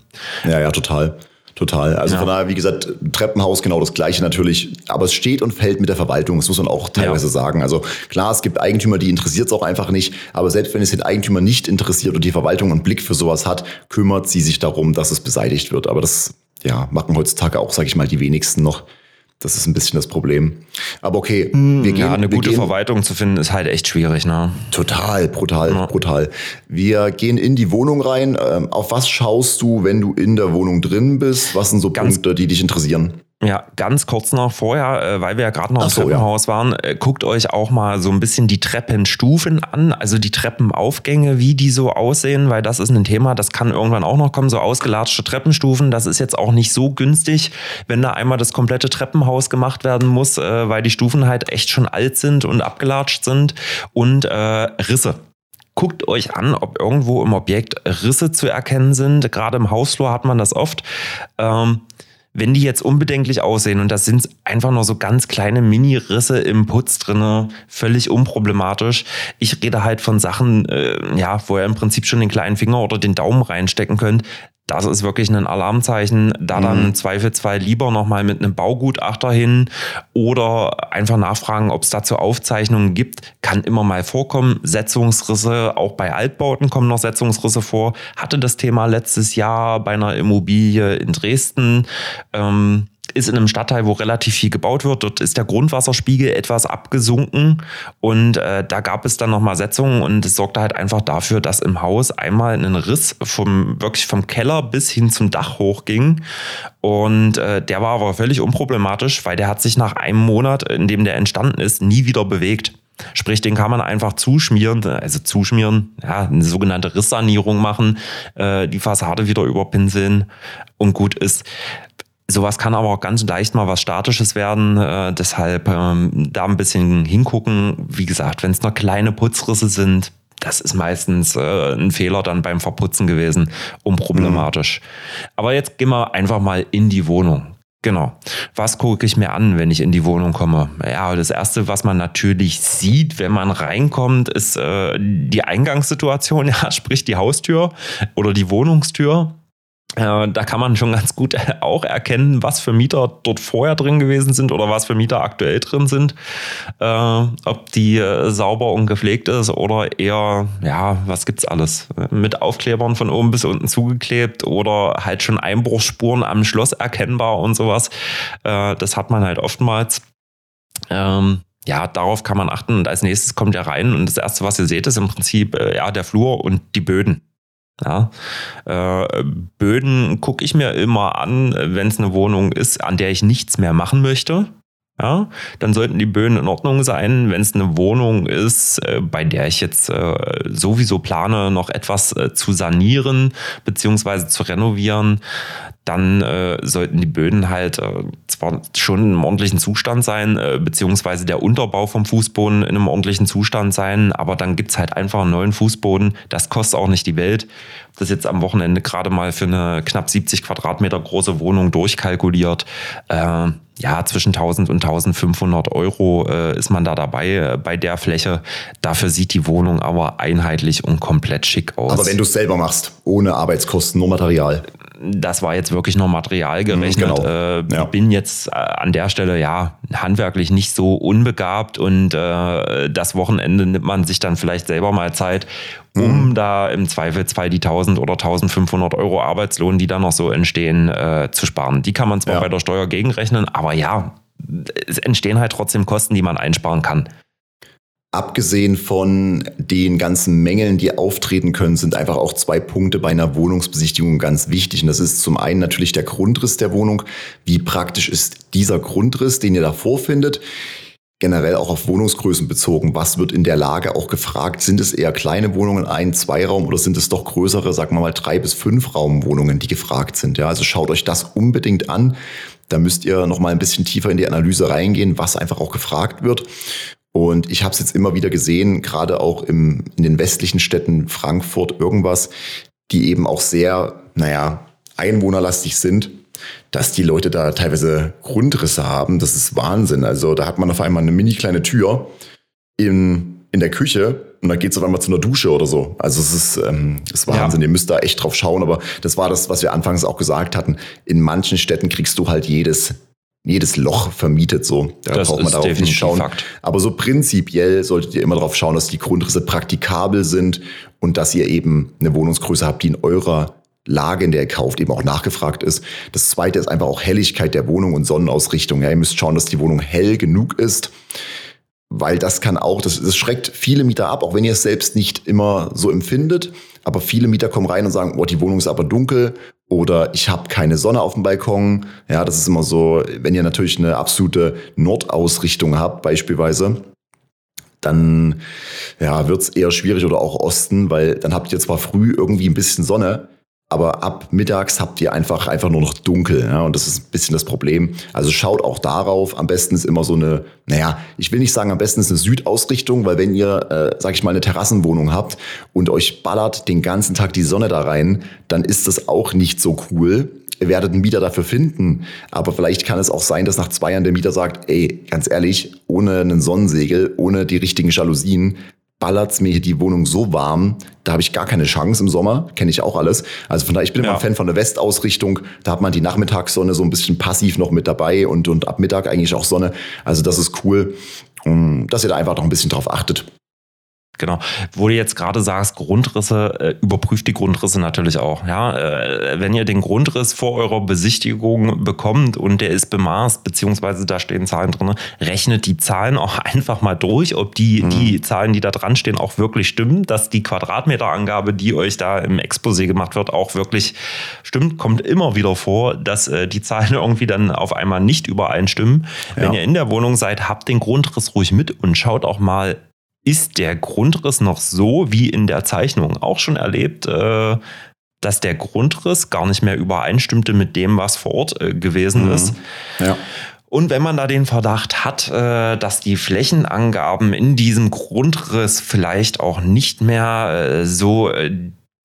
Ja, ja, total. Total. Also ja. von daher, wie gesagt, Treppenhaus genau das gleiche natürlich, aber es steht und fällt mit der Verwaltung, das muss man auch teilweise ja. sagen. Also klar, es gibt Eigentümer, die interessiert es auch einfach nicht, aber selbst wenn es den Eigentümer nicht interessiert und die Verwaltung einen Blick für sowas hat, kümmert sie sich darum, dass es beseitigt wird. Aber das ja, machen heutzutage auch, sage ich mal, die wenigsten noch. Das ist ein bisschen das Problem. Aber okay, hm, wir gehen. Ja, eine gute gehen, Verwaltung zu finden ist halt echt schwierig, ne? Total, brutal, ja. brutal. Wir gehen in die Wohnung rein. Ähm, auf was schaust du, wenn du in der Wohnung drin bist? Was sind so Ganz Punkte, die dich interessieren? Ja, ganz kurz noch vorher, äh, weil wir ja gerade noch im so, Treppenhaus ja. waren, äh, guckt euch auch mal so ein bisschen die Treppenstufen an, also die Treppenaufgänge, wie die so aussehen, weil das ist ein Thema, das kann irgendwann auch noch kommen, so ausgelatschte Treppenstufen, das ist jetzt auch nicht so günstig, wenn da einmal das komplette Treppenhaus gemacht werden muss, äh, weil die Stufen halt echt schon alt sind und abgelatscht sind und äh, Risse guckt euch an, ob irgendwo im Objekt Risse zu erkennen sind. Gerade im Hausflur hat man das oft. Ähm, wenn die jetzt unbedenklich aussehen und das sind einfach nur so ganz kleine Mini-Risse im Putz drinne, völlig unproblematisch. Ich rede halt von Sachen, äh, ja, wo ihr im Prinzip schon den kleinen Finger oder den Daumen reinstecken könnt das ist wirklich ein Alarmzeichen. Da dann mhm. im Zweifelsfall lieber nochmal mit einem Baugutachter hin oder einfach nachfragen, ob es dazu Aufzeichnungen gibt. Kann immer mal vorkommen. Setzungsrisse, auch bei Altbauten kommen noch Setzungsrisse vor. Hatte das Thema letztes Jahr bei einer Immobilie in Dresden. Ähm, ist in einem Stadtteil, wo relativ viel gebaut wird. Dort ist der Grundwasserspiegel etwas abgesunken und äh, da gab es dann nochmal Setzungen und es sorgte halt einfach dafür, dass im Haus einmal ein Riss vom wirklich vom Keller bis hin zum Dach hochging und äh, der war aber völlig unproblematisch, weil der hat sich nach einem Monat, in dem der entstanden ist, nie wieder bewegt. Sprich, den kann man einfach zuschmieren, also zuschmieren, ja, eine sogenannte Risssanierung machen, äh, die Fassade wieder überpinseln und gut ist Sowas kann aber auch ganz leicht mal was Statisches werden. Äh, deshalb ähm, da ein bisschen hingucken. Wie gesagt, wenn es noch kleine Putzrisse sind, das ist meistens äh, ein Fehler dann beim Verputzen gewesen, unproblematisch. Mhm. Aber jetzt gehen wir einfach mal in die Wohnung. Genau. Was gucke ich mir an, wenn ich in die Wohnung komme? Ja, das Erste, was man natürlich sieht, wenn man reinkommt, ist äh, die Eingangssituation, ja, sprich die Haustür oder die Wohnungstür. Äh, da kann man schon ganz gut auch erkennen, was für Mieter dort vorher drin gewesen sind oder was für Mieter aktuell drin sind. Äh, ob die äh, sauber und gepflegt ist oder eher, ja, was gibt's alles? Mit Aufklebern von oben bis unten zugeklebt oder halt schon Einbruchsspuren am Schloss erkennbar und sowas. das hat man halt oftmals. Ähm, ja, darauf kann man achten. Und als nächstes kommt ihr rein und das erste, was ihr seht, ist im Prinzip ja der Flur und die Böden. Ja, äh, Böden gucke ich mir immer an, wenn es eine Wohnung ist, an der ich nichts mehr machen möchte. Ja, dann sollten die Böden in Ordnung sein. Wenn es eine Wohnung ist, äh, bei der ich jetzt äh, sowieso plane, noch etwas äh, zu sanieren beziehungsweise zu renovieren, dann äh, sollten die Böden halt äh, zwar schon im ordentlichen Zustand sein, äh, beziehungsweise der Unterbau vom Fußboden in einem ordentlichen Zustand sein, aber dann gibt es halt einfach einen neuen Fußboden. Das kostet auch nicht die Welt. Das jetzt am Wochenende gerade mal für eine knapp 70 Quadratmeter große Wohnung durchkalkuliert. Äh, ja, zwischen 1000 und 1500 Euro äh, ist man da dabei äh, bei der Fläche. Dafür sieht die Wohnung aber einheitlich und komplett schick aus. Aber wenn du es selber machst, ohne Arbeitskosten, nur Material das war jetzt wirklich noch Material gerechnet. Genau. Äh, ja. Bin jetzt äh, an der Stelle ja handwerklich nicht so unbegabt und äh, das Wochenende nimmt man sich dann vielleicht selber mal Zeit, um mhm. da im Zweifelsfall die 1000 oder 1500 Euro Arbeitslohn, die da noch so entstehen, äh, zu sparen. Die kann man zwar ja. bei der Steuer gegenrechnen, aber ja, es entstehen halt trotzdem Kosten, die man einsparen kann. Abgesehen von den ganzen Mängeln, die auftreten können, sind einfach auch zwei Punkte bei einer Wohnungsbesichtigung ganz wichtig. Und das ist zum einen natürlich der Grundriss der Wohnung. Wie praktisch ist dieser Grundriss, den ihr da vorfindet? Generell auch auf Wohnungsgrößen bezogen. Was wird in der Lage auch gefragt? Sind es eher kleine Wohnungen, ein, zwei Raum oder sind es doch größere, sagen wir mal, drei bis fünf Raumwohnungen, die gefragt sind? Ja, also schaut euch das unbedingt an. Da müsst ihr noch mal ein bisschen tiefer in die Analyse reingehen, was einfach auch gefragt wird. Und ich habe es jetzt immer wieder gesehen, gerade auch im, in den westlichen Städten, Frankfurt, irgendwas, die eben auch sehr, naja, einwohnerlastig sind, dass die Leute da teilweise Grundrisse haben. Das ist Wahnsinn. Also da hat man auf einmal eine mini kleine Tür in, in der Küche und dann geht es auf einmal zu einer Dusche oder so. Also es ist, ähm, ist Wahnsinn. Ja. Ihr müsst da echt drauf schauen. Aber das war das, was wir anfangs auch gesagt hatten. In manchen Städten kriegst du halt jedes jedes Loch vermietet so. Da das braucht man darauf nicht schauen. Fakt. Aber so prinzipiell solltet ihr immer darauf schauen, dass die Grundrisse praktikabel sind und dass ihr eben eine Wohnungsgröße habt, die in eurer Lage, in der ihr kauft, eben auch nachgefragt ist. Das zweite ist einfach auch Helligkeit der Wohnung und Sonnenausrichtung. Ja, ihr müsst schauen, dass die Wohnung hell genug ist, weil das kann auch, das, das schreckt viele Mieter ab, auch wenn ihr es selbst nicht immer so empfindet. Aber viele Mieter kommen rein und sagen, oh, die Wohnung ist aber dunkel oder ich habe keine Sonne auf dem Balkon. Ja, das ist immer so, wenn ihr natürlich eine absolute Nordausrichtung habt, beispielsweise, dann ja, wird es eher schwierig oder auch Osten, weil dann habt ihr zwar früh irgendwie ein bisschen Sonne, aber ab mittags habt ihr einfach, einfach nur noch dunkel. Ja, und das ist ein bisschen das Problem. Also schaut auch darauf. Am besten ist immer so eine, naja, ich will nicht sagen, am besten ist eine Südausrichtung, weil wenn ihr, äh, sag ich mal, eine Terrassenwohnung habt und euch ballert den ganzen Tag die Sonne da rein, dann ist das auch nicht so cool. Ihr werdet einen Mieter dafür finden. Aber vielleicht kann es auch sein, dass nach zwei Jahren der Mieter sagt, ey, ganz ehrlich, ohne einen Sonnensegel, ohne die richtigen Jalousien, ballert's mir hier die Wohnung so warm, da habe ich gar keine Chance im Sommer, kenne ich auch alles. Also von daher, ich bin ja. immer ein Fan von der Westausrichtung, da hat man die Nachmittagssonne so ein bisschen passiv noch mit dabei und, und ab Mittag eigentlich auch Sonne. Also das ist cool, dass ihr da einfach noch ein bisschen drauf achtet. Genau. Wo du jetzt gerade sagst, Grundrisse, äh, überprüft die Grundrisse natürlich auch. Ja, äh, wenn ihr den Grundriss vor eurer Besichtigung bekommt und der ist bemaßt, beziehungsweise da stehen Zahlen drin, rechnet die Zahlen auch einfach mal durch, ob die, mhm. die Zahlen, die da dran stehen, auch wirklich stimmen, dass die Quadratmeterangabe, die euch da im Exposé gemacht wird, auch wirklich stimmt. Kommt immer wieder vor, dass äh, die Zahlen irgendwie dann auf einmal nicht übereinstimmen. Ja. Wenn ihr in der Wohnung seid, habt den Grundriss ruhig mit und schaut auch mal ist der Grundriss noch so wie in der Zeichnung auch schon erlebt. Äh, dass der Grundriss gar nicht mehr übereinstimmte mit dem, was vor Ort äh, gewesen mhm. ist. Ja. Und wenn man da den Verdacht hat, äh, dass die Flächenangaben in diesem Grundriss vielleicht auch nicht mehr äh, so äh,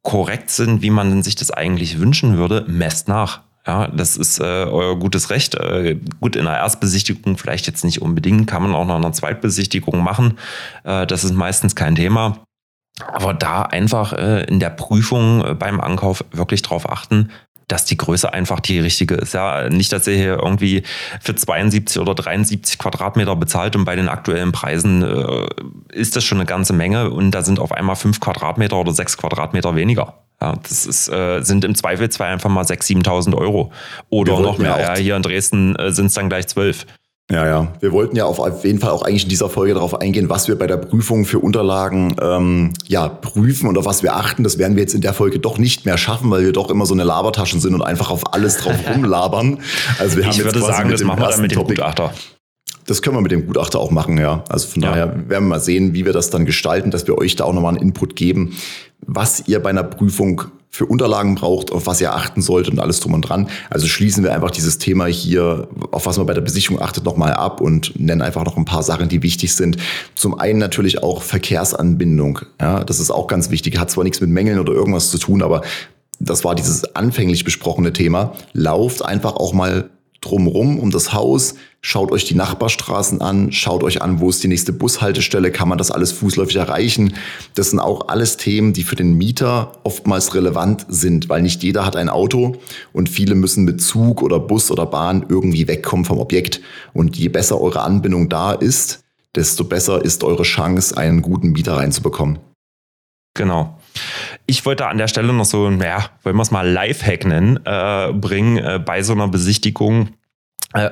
korrekt sind, wie man sich das eigentlich wünschen würde, messt nach. Ja, das ist äh, euer gutes Recht. Äh, gut, in einer Erstbesichtigung vielleicht jetzt nicht unbedingt, kann man auch noch eine Zweitbesichtigung machen. Äh, das ist meistens kein Thema. Aber da einfach äh, in der Prüfung äh, beim Ankauf wirklich drauf achten, dass die Größe einfach die richtige ist. Ja, nicht, dass ihr hier irgendwie für 72 oder 73 Quadratmeter bezahlt und bei den aktuellen Preisen äh, ist das schon eine ganze Menge und da sind auf einmal fünf Quadratmeter oder sechs Quadratmeter weniger. Ja, das ist, äh, sind im Zweifelsfall einfach mal 6.000, 7.000 Euro. Oder noch mehr. Ja, hier in Dresden äh, sind es dann gleich zwölf. Ja, ja. Wir wollten ja auf jeden Fall auch eigentlich in dieser Folge darauf eingehen, was wir bei der Prüfung für Unterlagen ähm, ja, prüfen und auf was wir achten. Das werden wir jetzt in der Folge doch nicht mehr schaffen, weil wir doch immer so eine Labertaschen sind und einfach auf alles drauf rumlabern. Also wir haben ich jetzt würde sagen, das machen wir dann mit dem Topic, Gutachter. Das können wir mit dem Gutachter auch machen, ja. Also von ja. daher werden wir mal sehen, wie wir das dann gestalten, dass wir euch da auch nochmal einen Input geben, was ihr bei einer Prüfung für Unterlagen braucht, auf was ihr achten sollt und alles drum und dran. Also schließen wir einfach dieses Thema hier, auf was man bei der Besichtigung achtet, nochmal ab und nennen einfach noch ein paar Sachen, die wichtig sind. Zum einen natürlich auch Verkehrsanbindung. Ja, das ist auch ganz wichtig. Hat zwar nichts mit Mängeln oder irgendwas zu tun, aber das war dieses anfänglich besprochene Thema. Lauft einfach auch mal drumrum um das Haus, schaut euch die Nachbarstraßen an, schaut euch an, wo ist die nächste Bushaltestelle, kann man das alles fußläufig erreichen. Das sind auch alles Themen, die für den Mieter oftmals relevant sind, weil nicht jeder hat ein Auto und viele müssen mit Zug oder Bus oder Bahn irgendwie wegkommen vom Objekt. Und je besser eure Anbindung da ist, desto besser ist eure Chance, einen guten Mieter reinzubekommen. Genau. Ich wollte an der Stelle noch so, naja, wollen wir es mal Lifehack nennen, äh, bringen äh, bei so einer Besichtigung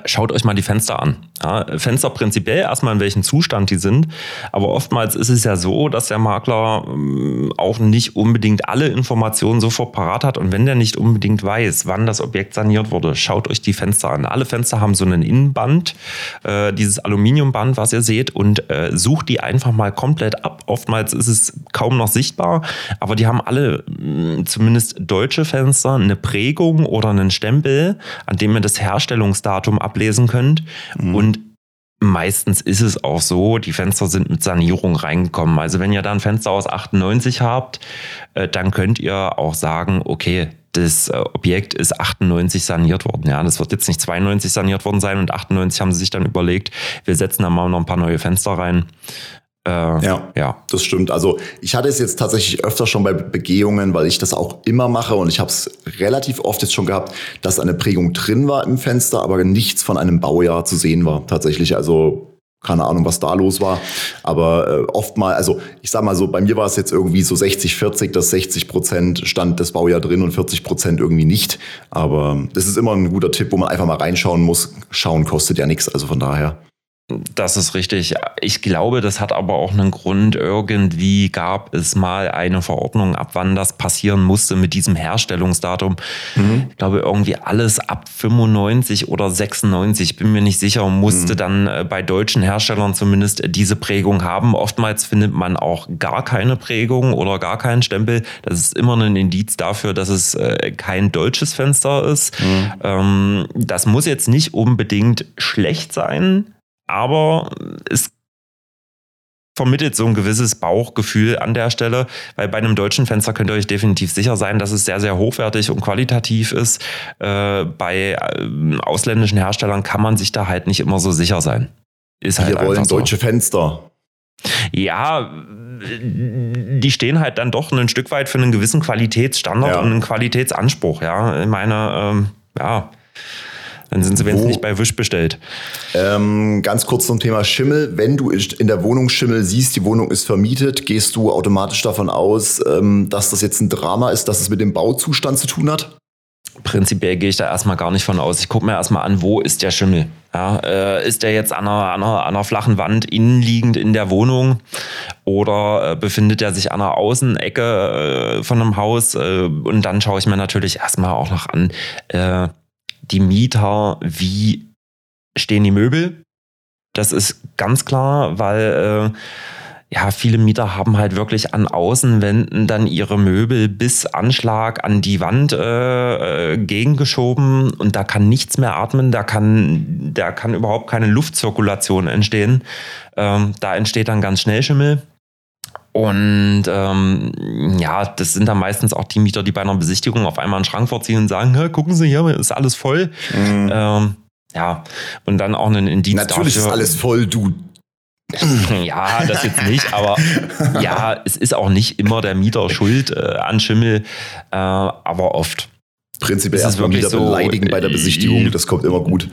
schaut euch mal die Fenster an. Ja, Fenster prinzipiell erstmal in welchem Zustand die sind, aber oftmals ist es ja so, dass der Makler ähm, auch nicht unbedingt alle Informationen sofort parat hat und wenn der nicht unbedingt weiß, wann das Objekt saniert wurde, schaut euch die Fenster an. Alle Fenster haben so einen Innenband, äh, dieses Aluminiumband, was ihr seht und äh, sucht die einfach mal komplett ab. Oftmals ist es kaum noch sichtbar, aber die haben alle, mh, zumindest deutsche Fenster, eine Prägung oder einen Stempel, an dem ihr das Herstellungsdatum Datum ablesen könnt. Mhm. Und meistens ist es auch so, die Fenster sind mit Sanierung reingekommen. Also wenn ihr da ein Fenster aus 98 habt, äh, dann könnt ihr auch sagen, okay, das äh, Objekt ist 98 saniert worden. Ja, das wird jetzt nicht 92 saniert worden sein und 98 haben sie sich dann überlegt, wir setzen da mal noch ein paar neue Fenster rein. Äh, ja, ja, das stimmt. Also ich hatte es jetzt tatsächlich öfter schon bei Begehungen, weil ich das auch immer mache und ich habe es relativ oft jetzt schon gehabt, dass eine Prägung drin war im Fenster, aber nichts von einem Baujahr zu sehen war. Tatsächlich, also keine Ahnung, was da los war. Aber äh, oft mal, also ich sag mal so, bei mir war es jetzt irgendwie so 60, 40, dass 60 Prozent stand das Baujahr drin und 40 Prozent irgendwie nicht. Aber das ist immer ein guter Tipp, wo man einfach mal reinschauen muss. Schauen kostet ja nichts, also von daher. Das ist richtig. Ich glaube, das hat aber auch einen Grund. Irgendwie gab es mal eine Verordnung, ab wann das passieren musste mit diesem Herstellungsdatum. Mhm. Ich glaube, irgendwie alles ab 95 oder 96, bin mir nicht sicher, musste mhm. dann äh, bei deutschen Herstellern zumindest diese Prägung haben. Oftmals findet man auch gar keine Prägung oder gar keinen Stempel. Das ist immer ein Indiz dafür, dass es äh, kein deutsches Fenster ist. Mhm. Ähm, das muss jetzt nicht unbedingt schlecht sein aber es vermittelt so ein gewisses Bauchgefühl an der Stelle, weil bei einem deutschen Fenster könnt ihr euch definitiv sicher sein, dass es sehr, sehr hochwertig und qualitativ ist. Äh, bei äh, ausländischen Herstellern kann man sich da halt nicht immer so sicher sein. Ist halt Wir wollen so. deutsche Fenster. Ja, die stehen halt dann doch ein Stück weit für einen gewissen Qualitätsstandard ja. und einen Qualitätsanspruch. Ja, ich meine, ähm, ja dann sind sie wenigstens nicht bei Wisch bestellt. Ähm, ganz kurz zum Thema Schimmel. Wenn du in der Wohnung Schimmel siehst, die Wohnung ist vermietet, gehst du automatisch davon aus, ähm, dass das jetzt ein Drama ist, dass es mit dem Bauzustand zu tun hat? Prinzipiell gehe ich da erstmal gar nicht von aus. Ich gucke mir erstmal an, wo ist der Schimmel? Ja, äh, ist der jetzt an einer, an, einer, an einer flachen Wand innenliegend in der Wohnung oder äh, befindet er sich an einer Außenecke äh, von einem Haus? Äh, und dann schaue ich mir natürlich erstmal auch noch an, äh, die Mieter, wie stehen die Möbel. Das ist ganz klar, weil äh, ja, viele Mieter haben halt wirklich an Außenwänden dann ihre Möbel bis Anschlag an die Wand äh, äh, gegengeschoben und da kann nichts mehr atmen, da kann, da kann überhaupt keine Luftzirkulation entstehen. Ähm, da entsteht dann ganz schnell Schimmel. Und ähm, ja, das sind dann meistens auch die Mieter, die bei einer Besichtigung auf einmal einen Schrank vorziehen und sagen, gucken Sie hier, ist alles voll. Mhm. Ähm, ja, und dann auch einen Indiz Natürlich dafür, ist alles voll, du ja, das jetzt nicht, aber ja, es ist auch nicht immer der Mieter schuld äh, an Schimmel, äh, aber oft. Prinzipiell erstmal Mieter so, beleidigen bei der Besichtigung, das kommt immer gut.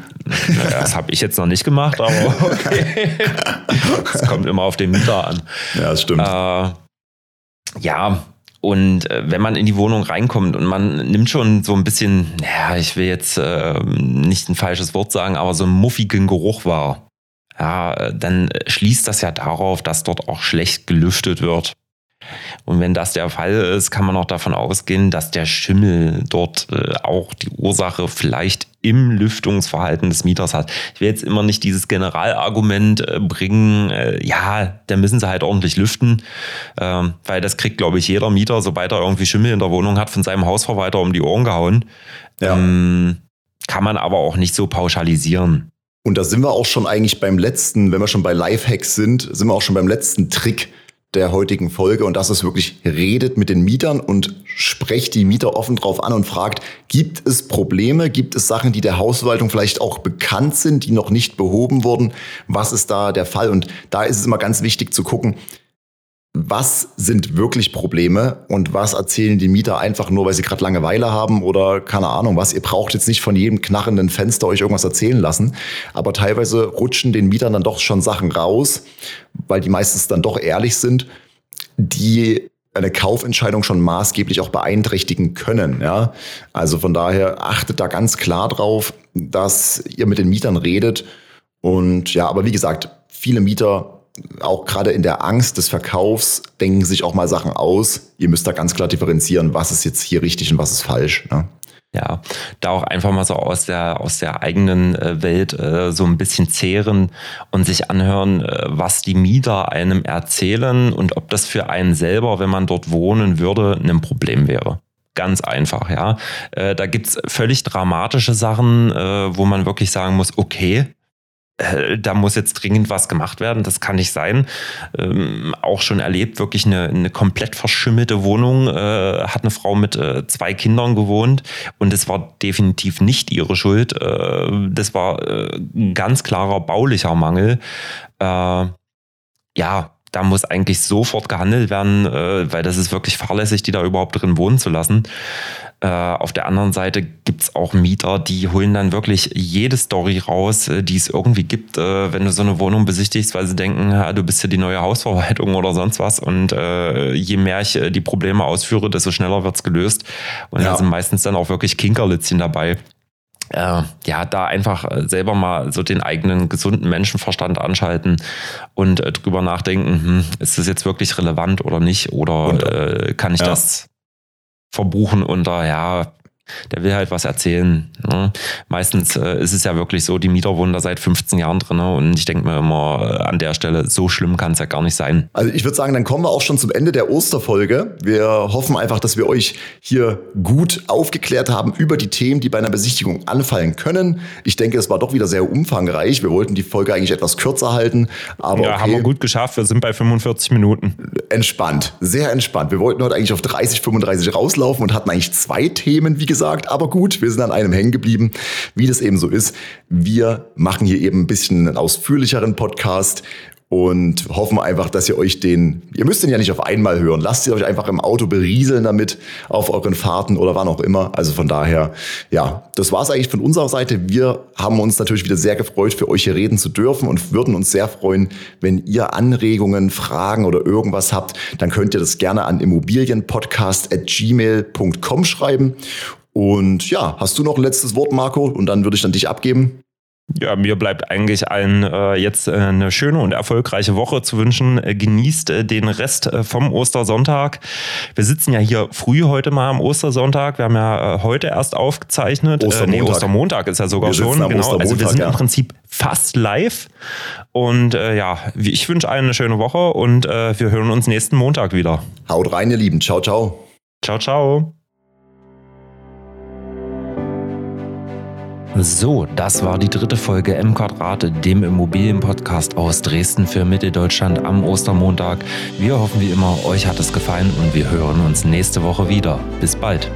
Das habe ich jetzt noch nicht gemacht, aber okay. Das kommt immer auf den Mieter an. Ja, das stimmt. Äh, ja, und äh, wenn man in die Wohnung reinkommt und man nimmt schon so ein bisschen, ja, ich will jetzt äh, nicht ein falsches Wort sagen, aber so einen muffigen Geruch wahr ja, dann schließt das ja darauf, dass dort auch schlecht gelüftet wird. Und wenn das der Fall ist, kann man auch davon ausgehen, dass der Schimmel dort äh, auch die Ursache vielleicht im Lüftungsverhalten des Mieters hat. Ich will jetzt immer nicht dieses Generalargument äh, bringen, äh, ja, da müssen sie halt ordentlich lüften, ähm, weil das kriegt, glaube ich, jeder Mieter, sobald er irgendwie Schimmel in der Wohnung hat, von seinem Hausverwalter um die Ohren gehauen. Ja. Ähm, kann man aber auch nicht so pauschalisieren. Und da sind wir auch schon eigentlich beim letzten, wenn wir schon bei Lifehacks sind, sind wir auch schon beim letzten Trick der heutigen Folge und das ist wirklich, redet mit den Mietern und sprecht die Mieter offen drauf an und fragt, gibt es Probleme, gibt es Sachen, die der Hausverwaltung vielleicht auch bekannt sind, die noch nicht behoben wurden? Was ist da der Fall? Und da ist es immer ganz wichtig zu gucken, was sind wirklich Probleme und was erzählen die Mieter einfach nur, weil sie gerade Langeweile haben oder keine Ahnung was. Ihr braucht jetzt nicht von jedem knarrenden Fenster euch irgendwas erzählen lassen, aber teilweise rutschen den Mietern dann doch schon Sachen raus, weil die meistens dann doch ehrlich sind, die eine Kaufentscheidung schon maßgeblich auch beeinträchtigen können. Ja? Also von daher achtet da ganz klar drauf, dass ihr mit den Mietern redet. Und ja, aber wie gesagt, viele Mieter auch gerade in der Angst des Verkaufs denken sich auch mal Sachen aus. Ihr müsst da ganz klar differenzieren, was ist jetzt hier richtig und was ist falsch. Ne? Ja, da auch einfach mal so aus der, aus der eigenen äh, Welt äh, so ein bisschen zehren und sich anhören, äh, was die Mieter einem erzählen und ob das für einen selber, wenn man dort wohnen würde, ein Problem wäre. Ganz einfach, ja. Äh, da gibt's völlig dramatische Sachen, äh, wo man wirklich sagen muss, okay, da muss jetzt dringend was gemacht werden. Das kann nicht sein. Ähm, auch schon erlebt, wirklich eine, eine komplett verschimmelte Wohnung. Äh, hat eine Frau mit äh, zwei Kindern gewohnt und es war definitiv nicht ihre Schuld. Äh, das war äh, ein ganz klarer baulicher Mangel. Äh, ja, da muss eigentlich sofort gehandelt werden, weil das ist wirklich fahrlässig, die da überhaupt drin wohnen zu lassen. Äh, auf der anderen Seite gibt es auch Mieter, die holen dann wirklich jede Story raus, äh, die es irgendwie gibt, äh, wenn du so eine Wohnung besichtigst, weil sie denken, ja, du bist ja die neue Hausverwaltung oder sonst was. Und äh, je mehr ich äh, die Probleme ausführe, desto schneller wird's gelöst. Und ja. da sind meistens dann auch wirklich Kinkerlitzchen dabei. Äh, ja, da einfach selber mal so den eigenen gesunden Menschenverstand anschalten und äh, drüber nachdenken, hm, ist das jetzt wirklich relevant oder nicht? Oder äh, kann ich ja. das verbuchen unter, ja, der will halt was erzählen. Ne? Meistens äh, ist es ja wirklich so, die Mieter wohnen da seit 15 Jahren drin ne? und ich denke mir immer, äh, an der Stelle, so schlimm kann es ja gar nicht sein. Also ich würde sagen, dann kommen wir auch schon zum Ende der Osterfolge. Wir hoffen einfach, dass wir euch hier gut aufgeklärt haben über die Themen, die bei einer Besichtigung anfallen können. Ich denke, es war doch wieder sehr umfangreich. Wir wollten die Folge eigentlich etwas kürzer halten, aber ja, okay. haben wir gut geschafft. Wir sind bei 45 Minuten. Entspannt, sehr entspannt. Wir wollten heute eigentlich auf 30, 35 rauslaufen und hatten eigentlich zwei Themen, wie gesagt gesagt. Aber gut, wir sind an einem hängen geblieben, wie das eben so ist. Wir machen hier eben ein bisschen einen ausführlicheren Podcast und hoffen einfach, dass ihr euch den, ihr müsst den ja nicht auf einmal hören, lasst ihr euch einfach im Auto berieseln damit auf euren Fahrten oder wann auch immer. Also von daher, ja, das war's eigentlich von unserer Seite. Wir haben uns natürlich wieder sehr gefreut, für euch hier reden zu dürfen und würden uns sehr freuen, wenn ihr Anregungen, Fragen oder irgendwas habt, dann könnt ihr das gerne an immobilienpodcast@gmail.com schreiben und ja, hast du noch ein letztes Wort, Marco? Und dann würde ich dann dich abgeben. Ja, mir bleibt eigentlich allen äh, jetzt äh, eine schöne und erfolgreiche Woche zu wünschen. Äh, genießt äh, den Rest äh, vom Ostersonntag. Wir sitzen ja hier früh heute mal am Ostersonntag. Wir haben ja äh, heute erst aufgezeichnet. Ostermontag. nee, Ostermontag ist ja sogar Wir schon. am Genau. Also wir sind ja. im Prinzip fast live. Und ja, ich wünsche allen eine schöne Woche und wir hören uns nächsten Montag wieder. Haut rein, ihr Lieben. Ciao, ciao. Ciao, ciao. So, das war die dritte Folge M Quadrat, dem Immobilienpodcast aus Dresden für Mitteldeutschland am Ostermontag. Wir hoffen wie immer, euch hat es gefallen und wir hören uns nächste Woche wieder. Bis bald.